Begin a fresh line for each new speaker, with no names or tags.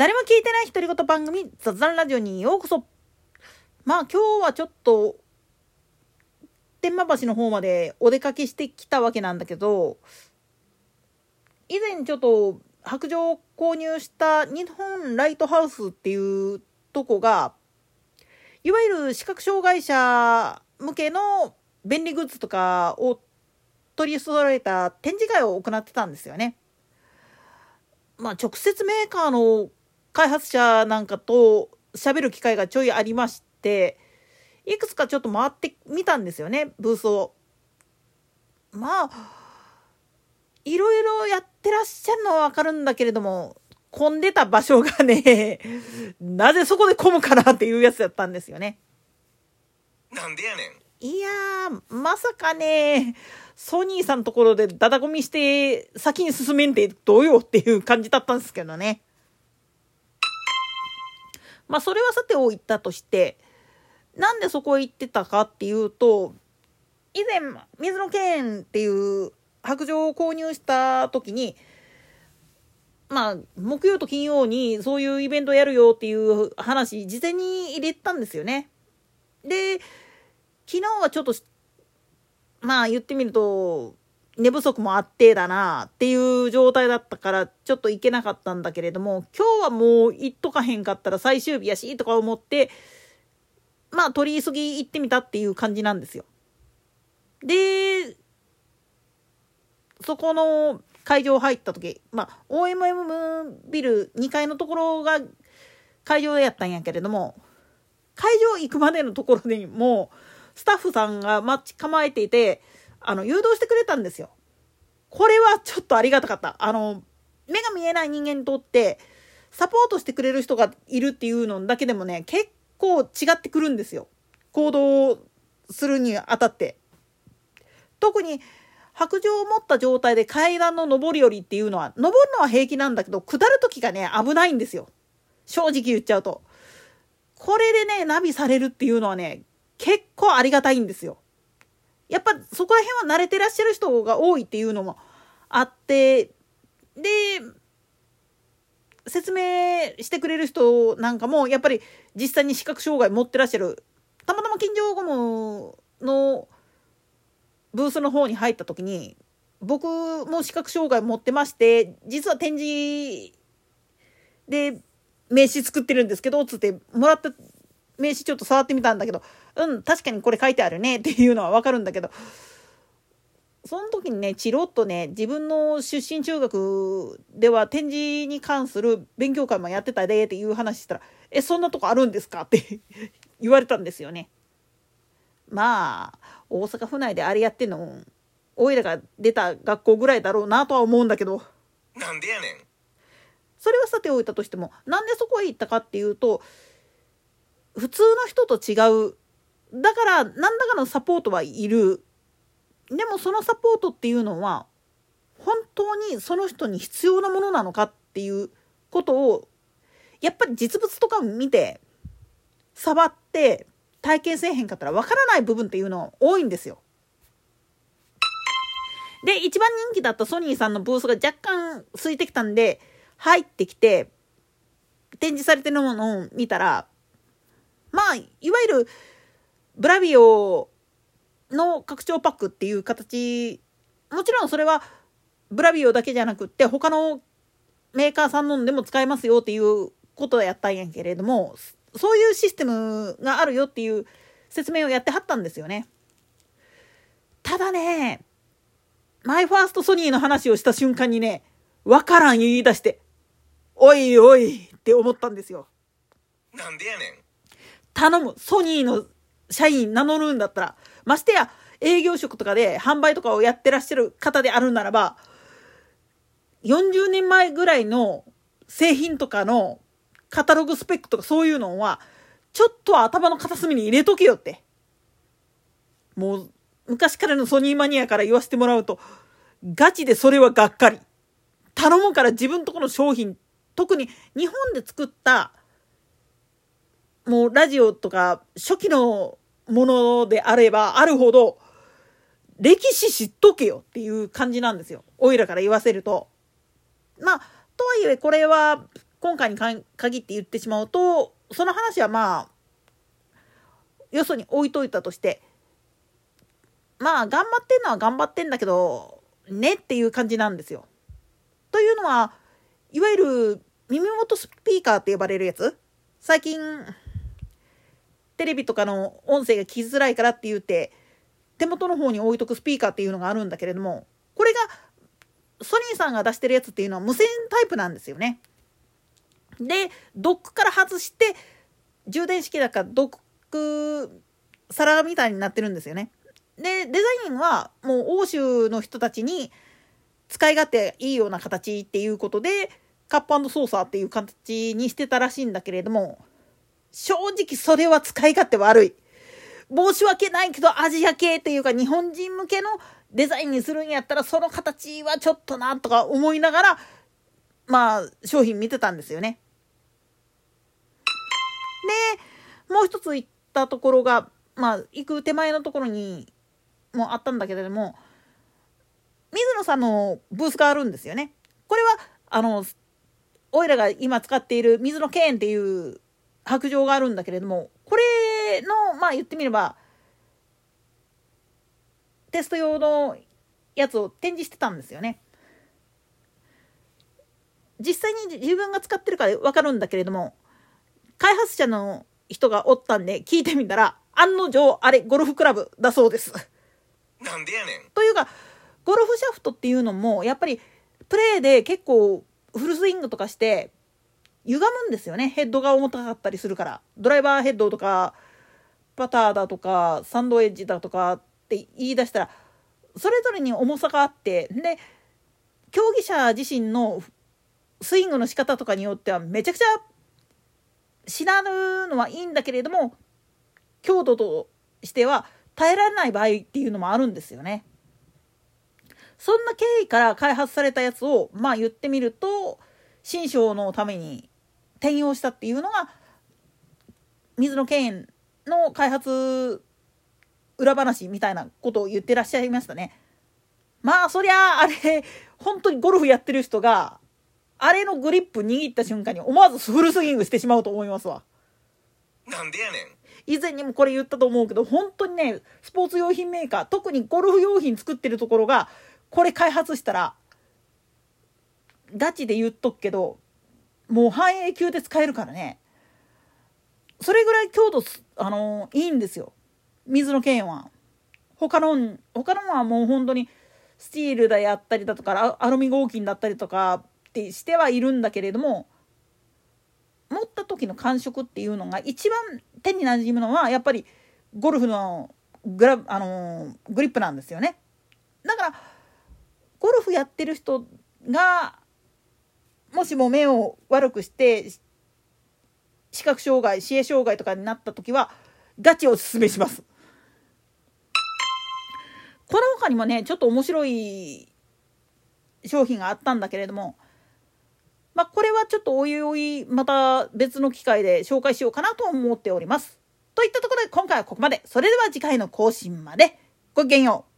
誰も聞いてない独り言番組雑談ラジオにようこそ。まあ今日はちょっと、天満橋の方までお出かけしてきたわけなんだけど、以前ちょっと白状購入した日本ライトハウスっていうとこが、いわゆる視覚障害者向けの便利グッズとかを取り揃えた展示会を行ってたんですよね。まあ直接メーカーの開発者なんかと喋る機会がちょいありまして、いくつかちょっと回ってみたんですよね、ブースを。まあ、いろいろやってらっしゃるのはわかるんだけれども、混んでた場所がね、なぜそこで混むかなっていうやつだったんですよね。
なんでやねん。
いやー、まさかね、ソニーさんのところでダダゴミして先に進めんってどうよっていう感じだったんですけどね。まあそれはさておいたとして、なんでそこへ行ってたかっていうと、以前、水野健っていう白状を購入した時に、まあ、木曜と金曜にそういうイベントやるよっていう話、事前に入れたんですよね。で、昨日はちょっと、まあ言ってみると、寝不足もあってだなっていう状態だったからちょっと行けなかったんだけれども今日はもう行っとかへんかったら最終日やしとか思ってまあ取り急ぎ行ってみたっていう感じなんですよ。でそこの会場入った時まあ OMM ビル2階のところが会場やったんやけれども会場行くまでのところにもスタッフさんが待ち構えていてあの、誘導してくれたんですよ。これはちょっとありがたかった。あの、目が見えない人間にとって、サポートしてくれる人がいるっていうのだけでもね、結構違ってくるんですよ。行動するにあたって。特に、白状を持った状態で階段の上り下りっていうのは、登るのは平気なんだけど、下る時がね、危ないんですよ。正直言っちゃうと。これでね、ナビされるっていうのはね、結構ありがたいんですよ。やっぱそこら辺は慣れてらっしゃる人が多いっていうのもあってで説明してくれる人なんかもやっぱり実際に視覚障害持ってらっしゃる。たまたま金城ゴムのブースの方に入った時に僕も視覚障害持ってまして実は展示で名刺作ってるんですけどつってもらった名刺ちょっと触ってみたんだけどうん確かにこれ書いてあるねっていうのはわかるんだけどその時にねチロッとね自分の出身中学では展示に関する勉強会もやってたでっていう話したら「えそんなとこあるんですか?」って 言われたんですよね。まあ大阪府内であれやってんのおいらが出た学校ぐらいだろうなとは思うんだけど
なんでやねん。
それはさておいたとしてもなんでそこへ行ったかっていうと普通の人と違うだから何らかのサポートはいるでもそのサポートっていうのは本当にその人に必要なものなのかっていうことをやっぱり実物とか見て触って体験せえへんかったらわからない部分っていうの多いんですよ。で一番人気だったソニーさんのブースが若干空いてきたんで入ってきて展示されてるものを見たらまあいわゆるブラビオの拡張パックっていう形もちろんそれはブラビオだけじゃなくって他のメーカーさんのでも使えますよっていうことをやったんやけれどもそういうシステムがあるよっていう説明をやってはったんですよね。ただねマイファーストソニーの話をした瞬間にねわからん言い出しておいおいって思ったんですよ。
なんでやねん。
頼むソニーの社員名乗るんだったら、ましてや営業職とかで販売とかをやってらっしゃる方であるならば、40年前ぐらいの製品とかのカタログスペックとかそういうのは、ちょっと頭の片隅に入れとけよって。もう、昔からのソニーマニアから言わせてもらうと、ガチでそれはがっかり。頼むから自分とこの商品、特に日本で作ったもうラジオとか初期のものであればあるほど歴史知っとけよっていう感じなんですよ。おいらから言わせると。まあ、とはいえこれは今回に限って言ってしまうとその話はまあよそに置いといたとしてまあ頑張ってんのは頑張ってんだけどねっていう感じなんですよ。というのはいわゆる耳元スピーカーって呼ばれるやつ？最近テレビとかの音声が聞きづらいからって言って手元の方に置いとくスピーカーっていうのがあるんだけれどもこれがソニーさんが出してるやつっていうのは無線タイプなんですよね。でドックから外して充電式だからドック皿みたいになってるんですよね。でデザインはもう欧州の人たちに使い勝手いいような形っていうことでカップソーサーっていう形にしてたらしいんだけれども正直それは使い勝手悪い。申し訳ないけどアジア系っていうか日本人向けのデザインにするんやったらその形はちょっとなとか思いながらまあ商品見てたんですよね。でもう一つ行ったところがまあ行く手前のところにもあったんだけれども水野さんのブースがあるんですよね。これはあのおいらが今使っている水野ケーンっていう白状があるんだけれどもこれのまあ言ってみればテスト用のやつを展示してたんですよね。実際に自分が使ってるから分かるんだけれども開発者の人がおったんで聞いてみたら案の定あれゴルフクラブだそうです。
なんでやねん。
というかゴルフシャフトっていうのもやっぱりプレーで結構フルスイングとかして歪むんですよねヘッドが重たかったりするからドライバーヘッドとかパターだとかサンドエッジだとかって言い出したらそれぞれに重さがあってで競技者自身のスイングの仕方とかによってはめちゃくちゃ死なぬのはいいんだけれども強度としては耐えられない場合っていうのもあるんですよね。そんな経緯から開発されたやつをまあ言ってみると新章のために転用したっていうのが水野健の開発裏話みたいなことを言ってらっしゃいましたね。まあそりゃあれ本当にゴルフやってる人があれのグリップ握った瞬間に思わずフルスイングしてしまうと思いますわ。
なんでやねん。
以前にもこれ言ったと思うけど本当にねスポーツ用品メーカー特にゴルフ用品作ってるところがこれ開発したらガチで言っとくけどもう半永久で使えるからね。それぐらい強度あの、いいんですよ。水の剣は。他の他のはもう本当にスチールでやったりだとかアルミ合金だったりとかってしてはいるんだけれども持った時の感触っていうのが一番手になじむのはやっぱりゴルフのグラあの、グリップなんですよね。だからゴルフやってる人がもしも目を悪くして視覚障害視野障害とかになった時はガチおすすめします。この他にもねちょっと面白い商品があったんだけれどもまあこれはちょっとおいおいまた別の機会で紹介しようかなと思っております。といったところで今回はここまで。それでは次回の更新まで。ごきげんよう。